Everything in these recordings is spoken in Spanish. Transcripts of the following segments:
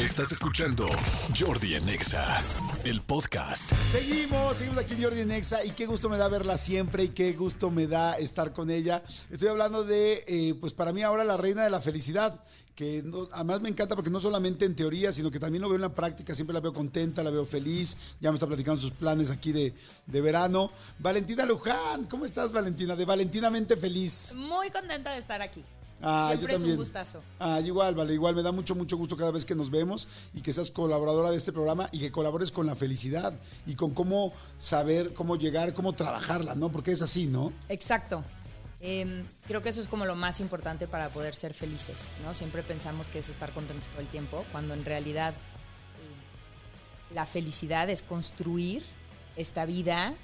Estás escuchando Jordi en Exa, el podcast. Seguimos, seguimos aquí en Jordi Nexa y qué gusto me da verla siempre y qué gusto me da estar con ella. Estoy hablando de, eh, pues para mí ahora la reina de la felicidad, que no- además me encanta porque no solamente en teoría, sino que también lo veo en la práctica, siempre la veo contenta, la veo feliz, ya me está platicando sus planes aquí de, de verano. Valentina Luján, ¿cómo estás Valentina? De Valentinamente Feliz. Muy contenta de estar aquí. Ah, Siempre yo es un gustazo. Ah, igual, vale, igual me da mucho, mucho gusto cada vez que nos vemos y que seas colaboradora de este programa y que colabores con la felicidad y con cómo saber, cómo llegar, cómo trabajarla, ¿no? Porque es así, ¿no? Exacto. Em, creo que eso es como lo más importante para poder ser felices, ¿no? Siempre pensamos que es estar contentos todo el tiempo, cuando en realidad eh, la felicidad es construir esta vida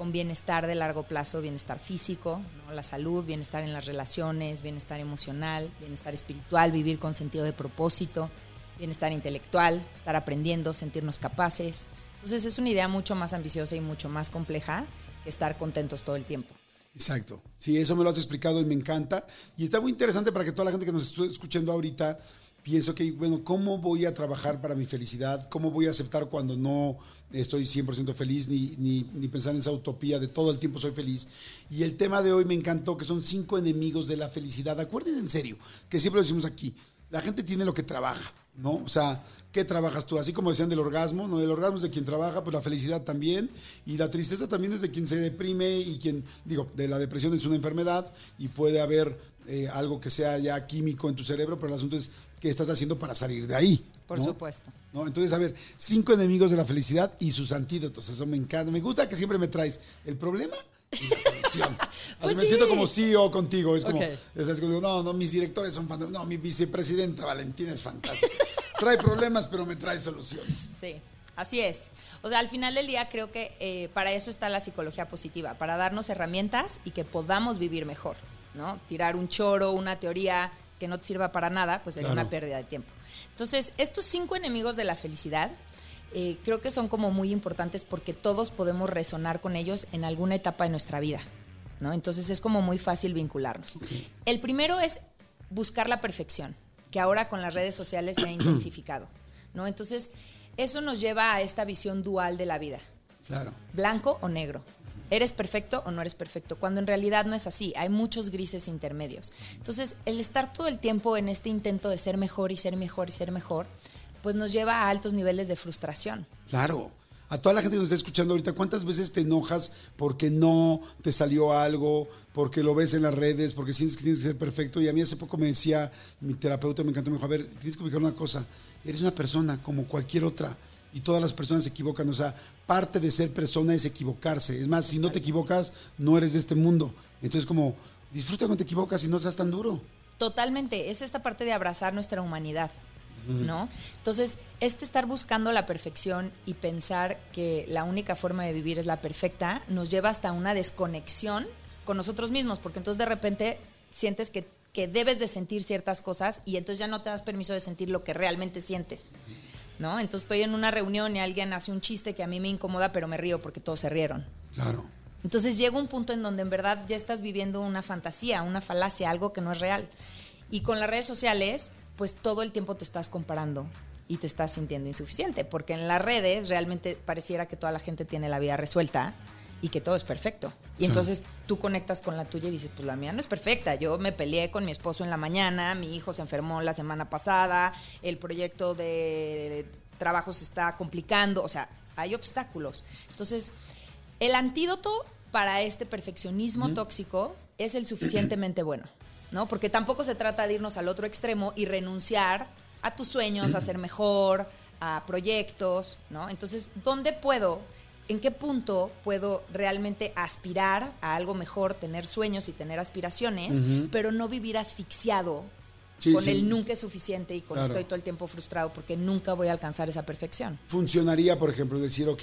con bienestar de largo plazo, bienestar físico, la salud, bienestar en las relaciones, bienestar emocional, bienestar espiritual, vivir con sentido de propósito, bienestar intelectual, estar aprendiendo, sentirnos capaces. Entonces es una idea mucho más ambiciosa y mucho más compleja que estar contentos todo el tiempo. Exacto. Sí, eso me lo has explicado y me encanta. Y está muy interesante para que toda la gente que nos esté escuchando ahorita piense, ok, bueno, ¿cómo voy a trabajar para mi felicidad? ¿Cómo voy a aceptar cuando no estoy 100% feliz ni, ni, ni pensar en esa utopía de todo el tiempo soy feliz? Y el tema de hoy me encantó, que son cinco enemigos de la felicidad. Acuérdense en serio, que siempre decimos aquí, la gente tiene lo que trabaja, ¿no? O sea, ¿qué trabajas tú? Así como decían del orgasmo, ¿no? El orgasmo es de quien trabaja, pues la felicidad también, y la tristeza también es de quien se deprime y quien, digo, de la depresión es una enfermedad y puede haber eh, algo que sea ya químico en tu cerebro, pero el asunto es qué estás haciendo para salir de ahí. Por ¿no? supuesto. ¿No? Entonces, a ver, cinco enemigos de la felicidad y sus antídotos, eso me encanta. Me gusta que siempre me traes el problema y la solución. Pues me sí. siento como CEO contigo, es como, es no, no, mis directores son fantásticos, no, mi vicepresidenta Valentina es fantástica. Trae problemas, pero me trae soluciones. Sí, así es. O sea, al final del día creo que eh, para eso está la psicología positiva, para darnos herramientas y que podamos vivir mejor, ¿no? Tirar un choro, una teoría que no te sirva para nada, pues sería Claro. una pérdida de tiempo. Entonces, estos cinco enemigos de la felicidad eh, creo que son como muy importantes porque todos podemos resonar con ellos en alguna etapa de nuestra vida, ¿no? Entonces es como muy fácil vincularnos. El primero es buscar la perfección, que ahora con las redes sociales se ha intensificado, ¿no? Entonces, eso nos lleva a esta visión dual de la vida, Claro. blanco o negro. ¿Eres perfecto o no eres perfecto? Cuando en realidad no es así, hay muchos grises intermedios. Entonces, el estar todo el tiempo en este intento de ser mejor y ser mejor y ser mejor, pues nos lleva a altos niveles de frustración. Claro. A toda la gente que nos está escuchando ahorita, ¿cuántas veces te enojas porque no te salió algo, porque lo ves en las redes, porque sientes que tienes que ser perfecto? Y a mí hace poco me decía mi terapeuta, me encantó, me dijo, a ver, tienes que ubicar una cosa, eres una persona como cualquier otra y todas las personas se equivocan, o sea, parte de ser persona es equivocarse. Es más, si no te equivocas, no eres de este mundo. Entonces, como, disfruta cuando te equivocas y no seas tan duro. Totalmente, es esta parte de abrazar nuestra humanidad, ¿no? Entonces, este estar buscando la perfección y pensar que la única forma de vivir es la perfecta, nos lleva hasta una desconexión con nosotros mismos, porque entonces de repente sientes que, que debes de sentir ciertas cosas y entonces ya no te das permiso de sentir lo que realmente sientes. ¿No? Entonces estoy en una reunión y alguien hace un chiste que a mí me incomoda, pero me río porque todos se rieron. Claro. Entonces llega un punto en donde en verdad ya estás viviendo una fantasía, una falacia, algo que no es real. Y con las redes sociales, pues todo el tiempo te estás comparando y te estás sintiendo insuficiente, porque en las redes realmente pareciera que toda la gente tiene la vida resuelta y que todo es perfecto. Y entonces tú conectas con la tuya y dices, pues la mía no es perfecta. Yo me peleé con mi esposo en la mañana, mi hijo se enfermó la semana pasada, el proyecto de trabajo se está complicando, o sea, hay obstáculos. Entonces, el antídoto para este perfeccionismo tóxico es el suficientemente bueno, ¿no? Porque tampoco se trata de irnos al otro extremo y renunciar a tus sueños, a ser mejor, a proyectos, ¿no? Entonces, ¿dónde puedo, en qué punto puedo realmente aspirar a algo mejor, tener sueños y tener aspiraciones, pero no vivir asfixiado Sí, con sí. el nunca es suficiente y con Claro. estoy todo el tiempo frustrado porque nunca voy a alcanzar esa perfección? funcionaría, por ejemplo, decir, ok,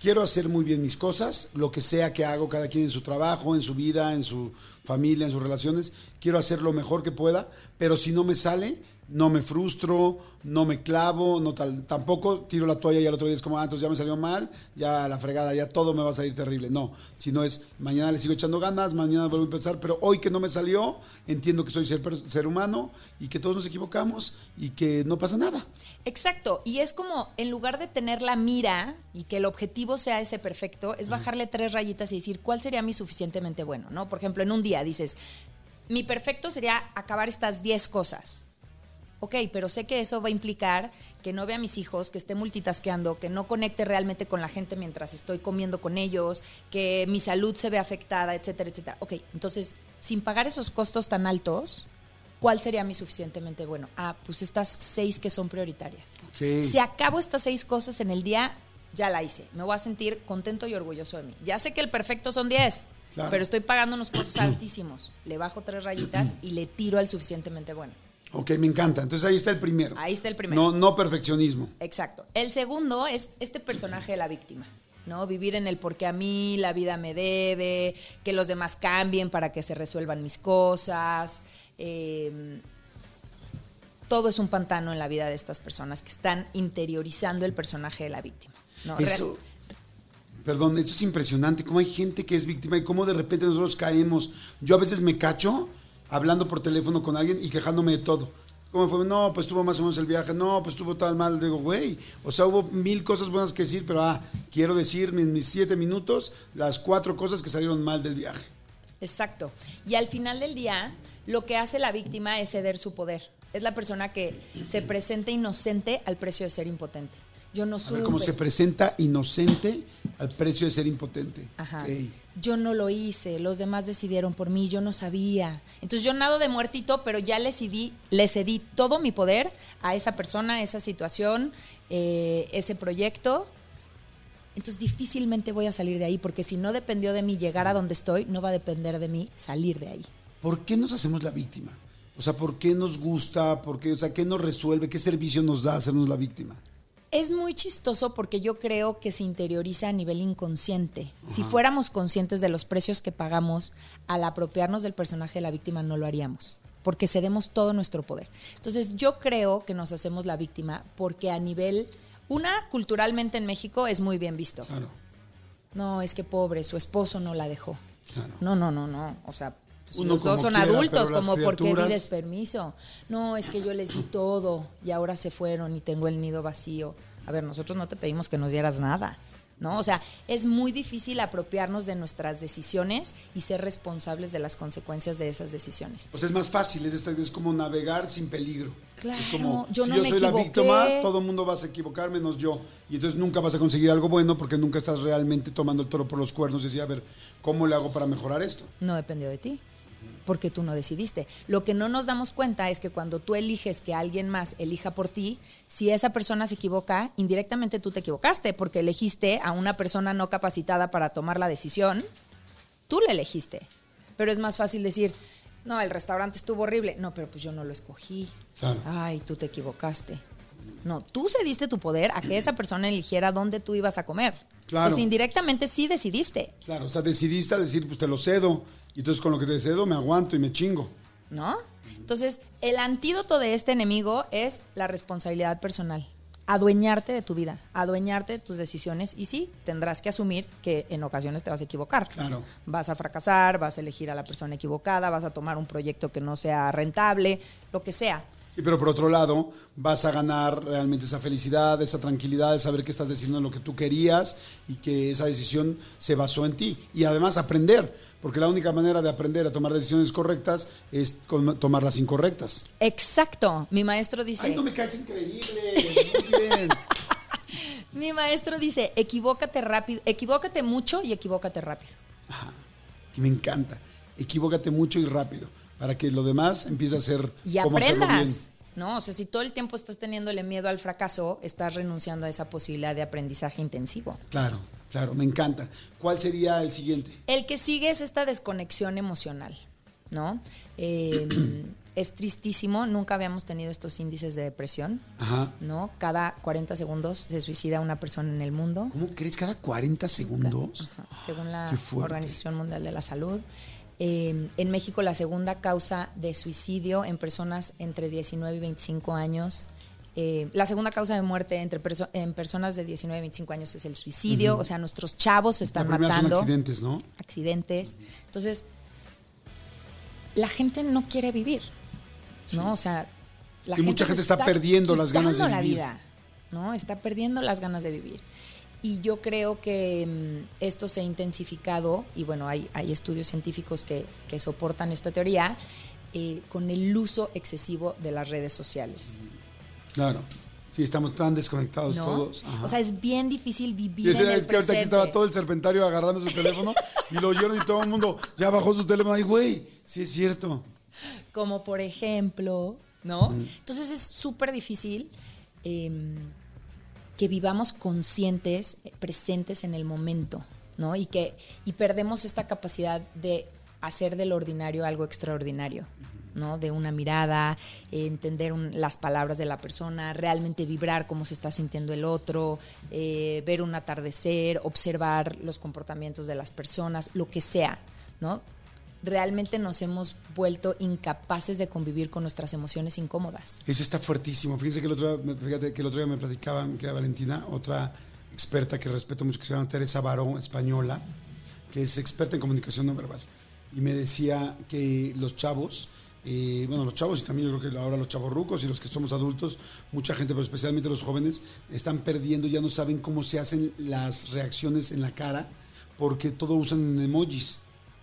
quiero hacer muy bien mis cosas, lo que sea que hago cada quien en su trabajo, en su vida, en su familia, en sus relaciones, quiero hacer lo mejor que pueda, pero si no me sale, no me frustro, no me clavo, no tal, tampoco tiro la toalla y al otro día es como, ah, entonces ya me salió mal, ya la fregada, ya todo me va a salir terrible. No, sino es, mañana le sigo echando ganas, mañana vuelvo a empezar, pero hoy que no me salió, entiendo que soy ser, ser humano y que todos nos equivocamos y que no pasa nada. Exacto, y es como, en lugar de tener la mira y que el objetivo sea ese perfecto, es bajarle tres rayitas y decir, ¿cuál sería mi suficientemente bueno? ¿no? Por ejemplo, en un día dices, mi perfecto sería acabar estas 10 cosas ok, pero sé que eso va a implicar que no vea a mis hijos, que esté multitasqueando, que no conecte realmente con la gente mientras estoy comiendo con ellos, que mi salud se ve afectada, etcétera, etcétera. Ok, entonces, sin pagar esos costos tan altos, ¿cuál sería mi suficientemente bueno? Ah, pues estas seis que son prioritarias. Si acabo estas seis cosas en el día, ya la hice. Me voy a sentir contento y orgulloso de mí. Ya sé que el perfecto son diez, pero estoy pagando unos costos altísimos. Le bajo tres rayitas y le tiro al suficientemente bueno. Ok, me encanta. Entonces ahí está el primero. Ahí está el primero. No, no perfeccionismo. Exacto. El segundo es este personaje de la víctima. ¿no? Vivir en el porque a mí la vida me debe, que los demás cambien para que se resuelvan mis cosas. Em, todo es un pantano en la vida de estas personas que están interiorizando el personaje de la víctima. Eso, perdón, eso es impresionante. Cómo hay gente que es víctima y cómo de repente nosotros caemos. Yo a veces me cacho hablando por teléfono con alguien y quejándome de todo. ¿Cómo fue? No, pues tuvo más o menos el viaje. No, pues tuvo tal mal. Digo, güey, o sea, hubo mil cosas buenas que decir, pero ah, quiero decir en mis siete minutos las cuatro cosas que salieron mal del viaje. Exacto. Y al final del día, lo que hace la víctima es ceder su poder. Es la persona que se presenta inocente al precio de ser impotente. Yo no supe. Como se presenta inocente al precio de ser impotente. Ajá. Yo no lo hice, los demás decidieron por mí, yo no sabía. Entonces yo nado de muertito, pero ya le cedí, le cedí todo mi poder a esa persona, a esa situación, eh, ese proyecto. Entonces difícilmente voy a salir de ahí, porque si no dependió de mí llegar a donde estoy, no va a depender de mí salir de ahí. ¿Por qué nos hacemos la víctima? O sea, ¿por qué nos gusta? ¿Por qué, o sea, ¿qué nos resuelve? ¿Qué servicio nos da hacernos la víctima? Es muy chistoso porque yo creo que se interioriza a nivel inconsciente. Si fuéramos conscientes de los precios que pagamos al apropiarnos del personaje de la víctima, no lo haríamos, porque cedemos todo nuestro poder. Entonces yo creo que nos hacemos la víctima porque a nivel, una, culturalmente en México es muy bien visto. Claro. No, es que pobre, su esposo no la dejó. Claro. No, no, no, no. O sea, pues los dos son adultos, como porque pides permiso. No, es que yo les di todo y ahora se fueron y tengo el nido vacío. A ver, nosotros no te pedimos que nos dieras nada. ¿No? O sea, es muy difícil apropiarnos de nuestras decisiones y ser responsables de las consecuencias de esas decisiones. Pues es más fácil, es, es como navegar sin peligro. Claro, es como, yo si yo me soy equivoqué. la víctima, todo el mundo va a equivocar menos yo. Y entonces nunca vas a conseguir algo bueno porque nunca estás realmente tomando el toro por los cuernos y decir, a ver, ¿cómo le hago para mejorar esto? No dependió de ti porque tú no decidiste. Lo que no nos damos cuenta es que cuando tú eliges que alguien más elija por ti, si esa persona se equivoca, indirectamente tú te equivocaste porque elegiste a una persona no capacitada para tomar la decisión, tú la elegiste. Pero es más fácil decir, no, el restaurante estuvo horrible. No, pero pues yo no lo escogí. Ay, tú te equivocaste. No, tú cediste tu poder a que esa persona eligiera dónde tú ibas a comer. Claro. Pues indirectamente sí decidiste. Claro, o sea, decidiste a decir, pues te lo cedo. Y entonces con lo que te cedo me aguanto y me chingo. ¿No? Entonces, el antídoto de este enemigo es la responsabilidad personal. Adueñarte de tu vida, adueñarte de tus decisiones y sí, tendrás que asumir que en ocasiones te vas a equivocar. Claro. Vas a fracasar, vas a elegir a la persona equivocada, vas a tomar un proyecto que no sea rentable, lo que sea. Sí, pero por otro lado, vas a ganar realmente esa felicidad, esa tranquilidad de saber que estás decidiendo lo que tú querías y que esa decisión se basó en ti. Y además aprender porque la única manera de aprender a tomar decisiones correctas es tomar las incorrectas. Exacto. Mi maestro dice. Ay, no me caes increíble. Muy bien. Mi maestro dice, equivócate rápido, equivócate mucho y equivócate rápido. Ajá. Me encanta. Equivócate mucho y rápido para que lo demás empiece a ser y aprendas. ¿no? O sea, si todo el tiempo estás teniéndole miedo al fracaso, estás renunciando a esa posibilidad de aprendizaje intensivo. Claro, claro, me encanta. ¿Cuál sería el siguiente? El que sigue es esta desconexión emocional, ¿no? Em, es tristísimo, nunca habíamos tenido estos índices de depresión, Ajá. ¿no? Cada 40 segundos se suicida una persona en el mundo. ¿Cómo crees? ¿Cada 40 segundos? Según la Organización Mundial de la Salud. Eh, en México la segunda causa de suicidio en personas entre 19 y 25 años. eh, la segunda causa de muerte entre perso- en personas de 19 y 25 años es el suicidio, o sea, nuestros chavos se La están son matando accidentes, ¿no? accidentes. Entonces, la gente no quiere vivir, ¿no? O sea, la Y mucha gente está perdiendo las ganas de la vivir. vida, ¿no? Está perdiendo las ganas de vivir. Y yo creo que mm, esto se ha intensificado, y bueno, hay, hay estudios científicos que, que soportan esta teoría, eh, con el uso excesivo de las redes sociales. Claro. Sí, estamos tan desconectados ¿no? todos. Ajá. O sea, es bien difícil vivir ese- en el es que ahorita aquí estaba todo el serpentario agarrando su teléfono y lo oyeron y todo el mundo ya bajó su teléfono. Ay, güey, sí es cierto. como por ejemplo, ¿no? Entonces es súper difícil eh, que vivamos conscientes, eh, presentes en el momento, ¿no? Y que y perdemos esta capacidad de hacer del ordinario algo extraordinario. ¿no? De una mirada, entender las palabras de la persona, realmente vibrar cómo se está sintiendo el otro, eh, ver un atardecer, observar los comportamientos de las personas, lo que sea, ¿no? Realmente nos hemos vuelto incapaces de convivir con nuestras emociones incómodas. Eso está fuertísimo. Fíjense que el otro, fíjate que el otro día me platicaban, que era Valentina, otra experta que respeto mucho, que se llama Teresa Barón, española, que es experta en comunicación no verbal. Y me decía que los chavos, eh, bueno, los chavos y también yo creo que ahora los chavos rucos y los que somos adultos, mucha gente, pero especialmente los jóvenes, están perdiendo, ya no saben cómo se hacen las reacciones en la cara, porque todo usan emojis.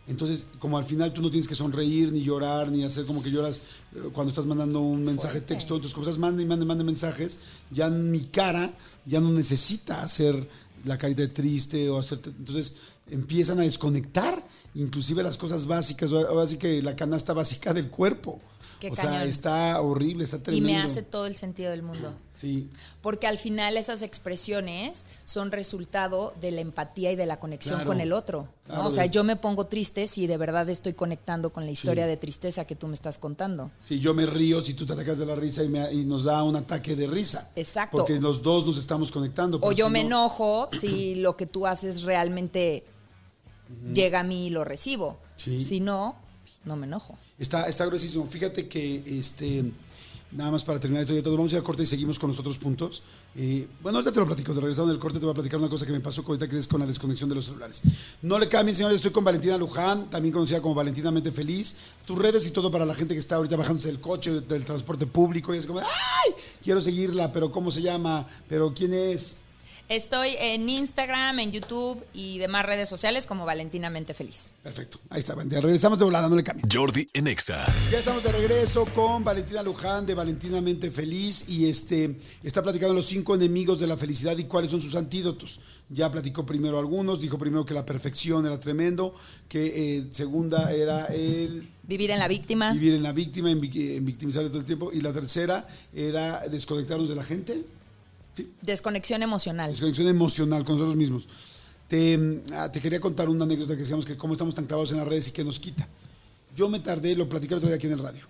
Entonces, como al final tú no tienes que sonreír, ni llorar, ni hacer como que lloras eh, cuando estás mandando un mensaje Fuerte. texto, entonces como estás mande y mande, mande mensajes, ya mi cara ya no necesita hacer la carita de triste o hacer... Entonces empiezan a desconectar inclusive las cosas básicas, ahora sí que la canasta básica del cuerpo. Qué o sea, está horrible, está Y tremendo. me hace todo el sentido del mundo. Sí, Porque al final esas expresiones son resultado de la empatía y de la conexión Claro. con el otro. ¿no? Claro, o sea, yo me pongo triste si de verdad estoy conectando con la historia Sí. de tristeza que tú me estás contando. Si yo me río, si tú te atacas de la risa y, me- y nos da un ataque de risa. Exacto. Porque los dos nos estamos conectando. O yo si me no- enojo si lo que tú haces realmente llega a mí y lo recibo. Sí. Si no, no me enojo. Está, está gruesísimo. Fíjate que, este, nada más para terminar esto, vamos a ir a corte y seguimos con los otros puntos. Eh, bueno, ahorita te lo platico. De regresando del corte te voy a platicar una cosa que me pasó ahorita que es con la desconexión de los celulares. No le cambien, señores. Estoy con Valentina Luján, también conocida como Valentinamente Feliz. Tus redes y todo para la gente que está ahorita bajándose del coche, del transporte público. Y es como, ¡ay! Quiero seguirla, pero ¿cómo se llama? ¿Pero quién es? Estoy en Instagram, en YouTube y demás redes sociales como Valentinamente Feliz. Perfecto. Ahí está, Valentina. Regresamos de volada, no le cambien. Jordi en Exa. Ya estamos de regreso con Valentina Luján de Valentinamente Feliz y este está platicando los cinco enemigos de la felicidad y cuáles son sus antídotos. Ya platicó primero algunos, dijo primero que la perfección era tremendo, que eh, segunda era el Vivir en la víctima. vivir en la víctima, en, en victimizar todo el tiempo y la tercera era desconectarnos de la gente, Desconexión emocional. desconexión emocional con nosotros mismos. Te, ah, te quería contar una anécdota que decíamos que cómo estamos tan clavados en las redes y qué nos quita. Yo me tardé, lo platicé el otro día aquí en el radio,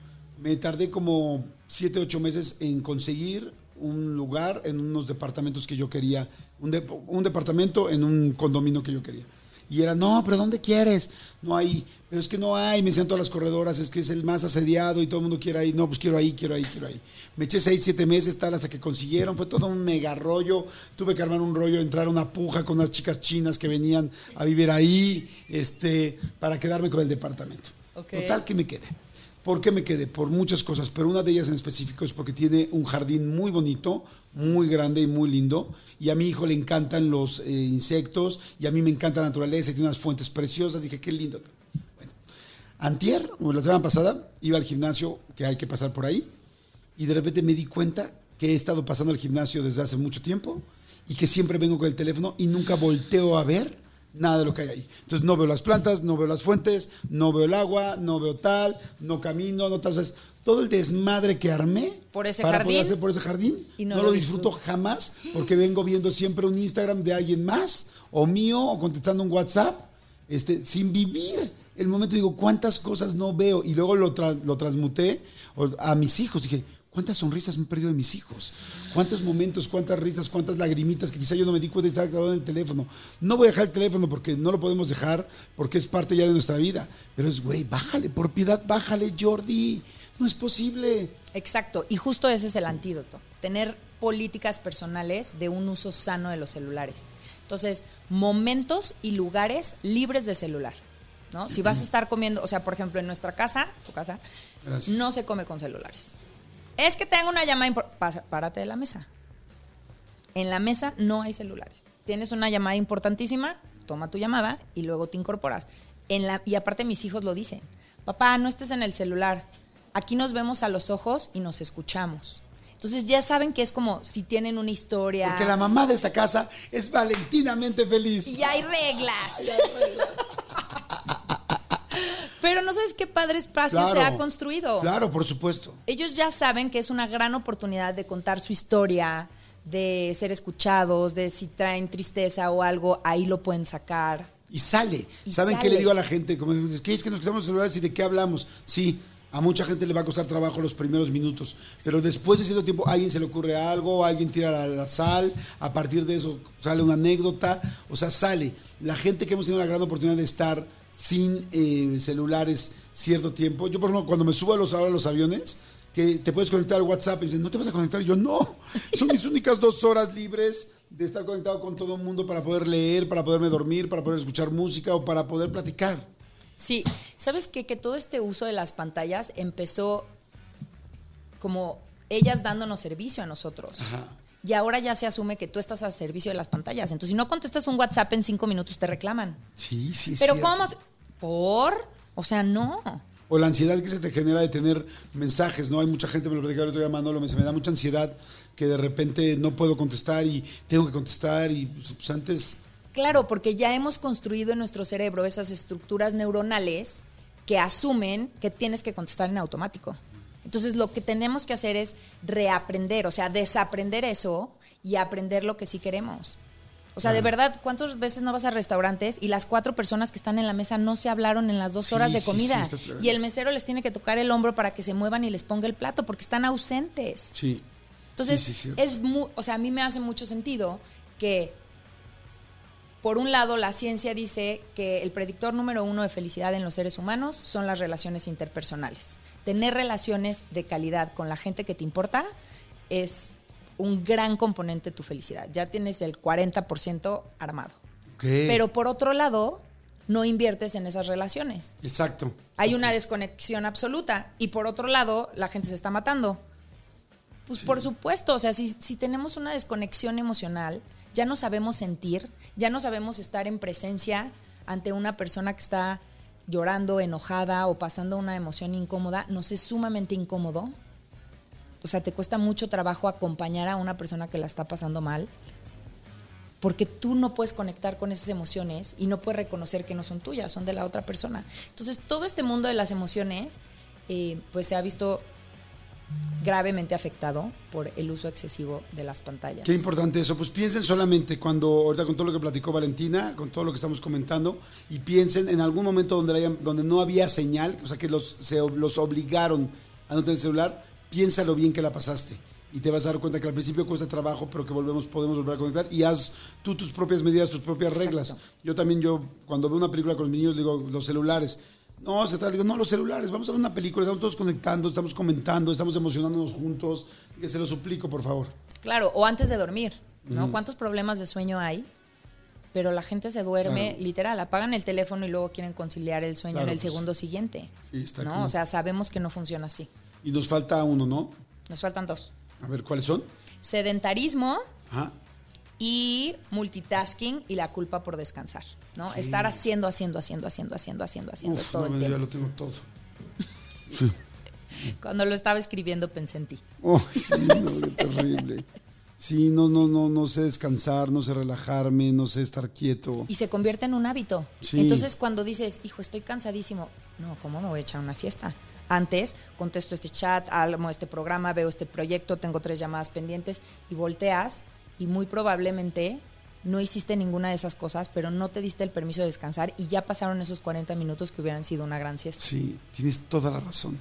me tardé como siete, ocho meses en conseguir un lugar en unos departamentos que yo quería, un, de- un departamento en un condominio que yo quería. Y era, no, pero ¿dónde quieres? No hay, pero es que no hay, me decían todas las corredoras, es que es el más asediado y todo el mundo quiere ahí, no, pues quiero ahí, quiero ahí, quiero ahí. Me eché seis, siete meses, tal, hasta que consiguieron, fue todo un mega rollo, tuve que armar un rollo, entrar a una puja con unas chicas chinas que venían a vivir ahí, este, para quedarme con el departamento. Total que me quedé. ¿Por qué me quedé? Por muchas cosas, pero una de ellas en específico es porque tiene un jardín muy bonito, muy grande y muy lindo. Y a mi hijo le encantan los eh, insectos y a mí me encanta la naturaleza y tiene unas fuentes preciosas. Dije, qué lindo. Antier, o la semana pasada, iba al gimnasio, que hay que pasar por ahí, y de repente me di cuenta que he estado pasando al gimnasio desde hace mucho tiempo y que siempre vengo con el teléfono y nunca volteo a ver nada de lo que hay ahí. Entonces no veo las plantas, no veo las fuentes, no veo el agua, no veo tal, no camino, no tal. O sea, es todo el desmadre que armé Por ese para jardín. poder hacer por ese jardín, Y no, no lo disfruto jamás porque vengo viendo siempre un Instagram de alguien más o mío o contestando un WhatsApp este, sin vivir el momento. Digo, ¿cuántas cosas no veo? Y luego lo, tra- lo transmuté a mis hijos. Dije, ¿Cuántas sonrisas me he perdido de mis hijos? ¿Cuántos momentos, cuántas risas, cuántas lagrimitas que quizá yo no me di cuenta y estaba grabando en el teléfono? No voy a dejar el teléfono porque no lo podemos dejar, porque es parte ya de nuestra vida. Pero es, güey, bájale, por piedad, bájale, Jordi. No es posible. Exacto, y justo ese es el antídoto, tener políticas personales de un uso sano de los celulares. Entonces, momentos y lugares libres de celular. ¿no? Si vas a estar comiendo, o sea, por ejemplo, en nuestra casa, tu casa, Gracias. no se come con celulares. Es que tengo una llamada importante. Párate de la mesa. En la mesa no hay celulares. Tienes una llamada importantísima, toma tu llamada y luego te incorporas. En la, y aparte mis hijos lo dicen. Papá, no estés en el celular. Aquí nos vemos a los ojos y nos escuchamos. Entonces ya saben que es como si tienen una historia. Porque la mamá de esta casa es valentinamente feliz. Y hay reglas. Pero no sabes qué padre espacio se ha construido. Claro, por supuesto. Ellos ya saben que es una gran oportunidad de contar su historia, de ser escuchados, de si traen tristeza o algo, ahí lo pueden sacar. Y sale. Y ¿Saben qué le digo a la gente? Como, ¿Qué es que nos quedamos en celulares y de qué hablamos? Sí, a mucha gente le va a costar trabajo los primeros minutos, pero después de cierto tiempo a alguien se le ocurre algo, alguien tira la, la sal, a partir de eso sale una anécdota, o sea, sale. La gente que hemos tenido la gran oportunidad de estar sin eh, celulares cierto tiempo, yo por ejemplo cuando me subo a los, ahora a los aviones, que te puedes conectar al WhatsApp y dicen, ¿no te vas a conectar? Y yo, no, son mis únicas dos horas libres de estar conectado con todo el mundo para poder leer, para poderme dormir, para poder escuchar música o para poder platicar. Sí, ¿sabes qué? Que todo este uso de las pantallas empezó como ellas dándonos servicio a nosotros. Ajá. Y ahora ya se asume que tú estás al servicio de las pantallas. Entonces, si no contestas un WhatsApp en cinco minutos, te reclaman. Sí, sí, Pero cierto. ¿cómo? ¿Por? O sea, no. O la ansiedad que se te genera de tener mensajes, ¿no? Hay mucha gente, me lo platicaba el otro día Manolo, me dice, me da mucha ansiedad que de repente no puedo contestar y tengo que contestar y pues, pues, antes... Claro, porque ya hemos construido en nuestro cerebro esas estructuras neuronales que asumen que tienes que contestar en automático. Entonces, lo que tenemos que hacer es reaprender, o sea, desaprender eso y aprender lo que sí queremos. O sea, de verdad, ¿cuántas veces no vas a restaurantes y las cuatro personas que están en la mesa no se hablaron en las dos Sí, horas de comida? sí, y el mesero les tiene que tocar el hombro para que se muevan y les ponga el plato porque están ausentes. Sí. Entonces, es mu- o sea, a mí me hace mucho sentido que, por un lado, la ciencia dice que el predictor número uno de felicidad en los seres humanos son las relaciones interpersonales. Tener relaciones de calidad con la gente que te importa es un gran componente de tu felicidad. Ya tienes el 40% armado. Pero por otro lado, no inviertes en esas relaciones. Exacto. Hay una desconexión absoluta. Y por otro lado, la gente se está matando. Pues por supuesto, o sea, si, si tenemos una desconexión emocional, ya no sabemos sentir, ya no sabemos estar en presencia ante una persona que está llorando, enojada o pasando una emoción incómoda, nos es sumamente incómodo. O sea, te cuesta mucho trabajo acompañar a una persona que la está pasando mal, porque tú no puedes conectar con esas emociones y no puedes reconocer que no son tuyas, son de la otra persona. Entonces, todo este mundo de las emociones, eh, pues se ha visto gravemente afectado por el uso excesivo de las pantallas. Qué importante eso. Pues piensen solamente cuando, ahorita con todo lo que platicó Valentina, con todo lo que estamos comentando, y piensen en algún momento donde, haya- donde no había señal, o sea, que los, se, los obligaron a no tener celular, piénsalo bien que la pasaste. Y te vas a dar cuenta que al principio cuesta trabajo, pero que volvemos, podemos volver a conectar. Y haz tú tus propias medidas, tus propias Exacto. reglas. Yo también, yo cuando veo una película con los niños, digo, los celulares. No, se digo, no, los celulares, vamos a ver una película, estamos todos conectando, estamos comentando, estamos emocionándonos juntos. Que se lo suplico, por favor. Claro, o antes de dormir, ¿no? ¿Cuántos problemas de sueño hay? Pero la gente se duerme, Claro. literal, apagan el teléfono y luego quieren conciliar el sueño Claro, en el pues. segundo siguiente. Sí, está ¿no? como- O sea, sabemos que no funciona así. Y nos falta uno, ¿no? Nos faltan dos. A ver, ¿cuáles son? Sedentarismo Ajá. Y multitasking y la culpa por descansar, ¿no? Estar haciendo, haciendo, haciendo, haciendo, haciendo, haciendo, haciendo Uf, todo no, el ya tiempo. lo tengo todo. Cuando lo estaba escribiendo pensé en ti. Oh, sí, no, qué terrible. Sí, no, no, no, no sé descansar, no sé relajarme, no sé estar quieto. Y se convierte en un hábito. Sí. Entonces, cuando dices, hijo, estoy cansadísimo, no, ¿cómo me voy a echar una siesta? Antes contesto este chat, armo este programa, veo este proyecto, tengo tres llamadas pendientes y volteas y muy probablemente no hiciste ninguna de esas cosas, pero no te diste el permiso de descansar y ya pasaron esos 40 minutos que hubieran sido una gran siesta. Sí, tienes toda la razón.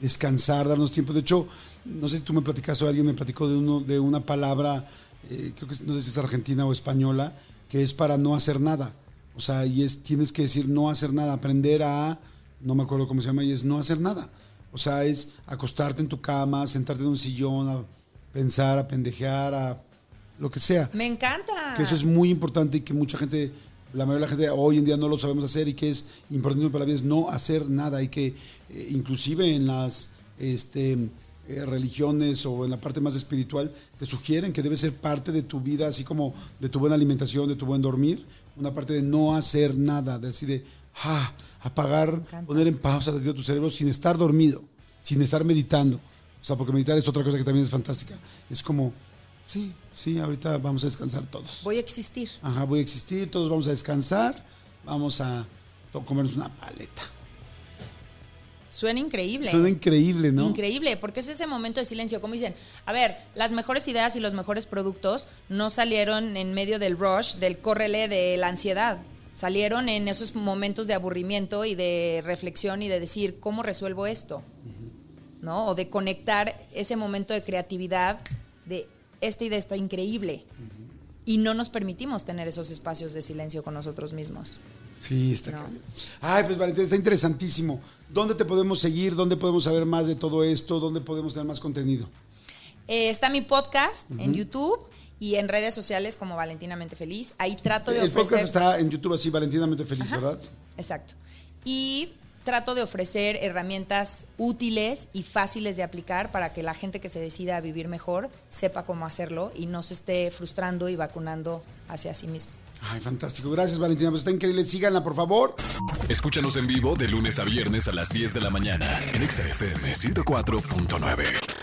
descansar, darnos tiempo. De hecho, no sé si tú me platicaste o alguien me platicó de, uno, de una palabra, eh, creo que no sé si es argentina o española, que es para no hacer nada. O sea, y es, tienes que decir no hacer nada, aprender a, no me acuerdo cómo se llama, y es no hacer nada. O sea, es acostarte en tu cama, sentarte en un sillón, a pensar, a pendejear, a lo que sea. Me encanta. Que eso es muy importante y que mucha gente, la mayoría de la gente hoy en día no lo sabemos hacer y que es importante para la vida es no hacer nada y que eh, inclusive en las este, eh, religiones o en la parte más espiritual te sugieren que debe ser parte de tu vida, así como de tu buena alimentación, de tu buen dormir, una parte de no hacer nada, de así de ah, apagar, poner en pausa tu cerebro sin estar dormido, sin estar meditando. O sea, porque meditar es otra cosa que también es fantástica. Es como, sí, sí, ahorita vamos a descansar todos. Voy a existir. Ajá, voy a existir, todos vamos a descansar, vamos a comernos una paleta. Suena increíble. Suena increíble, ¿no? Increíble, porque es ese momento de silencio. Como dicen, a ver, las mejores ideas y los mejores productos no salieron en medio del rush, del córrele, de la ansiedad. Salieron en esos momentos de aburrimiento y de reflexión y de decir, ¿cómo resuelvo esto? ¿No? O de conectar ese momento de creatividad de esta idea está increíble. Y no nos permitimos tener esos espacios de silencio con nosotros mismos. Sí, está No. Ay, pues Valentín, está interesantísimo. ¿Dónde te podemos seguir? ¿Dónde podemos saber más de todo esto? ¿Dónde podemos tener más contenido? Eh, está mi podcast en YouTube y en redes sociales como Valentinamente Feliz. Ahí trato de El ofrecer. podcast está en YouTube así, Valentinamente Feliz, Ajá, ¿verdad? Exacto. Y trato de ofrecer herramientas útiles y fáciles de aplicar para que la gente que se decida a vivir mejor sepa cómo hacerlo y no se esté frustrando y vacunando hacia sí mismo. Ay, fantástico. Gracias, Valentina. Pues está increíble. Síganla, por favor. Escúchanos en vivo de lunes a viernes a las 10 de la mañana en Exa FM 104.9.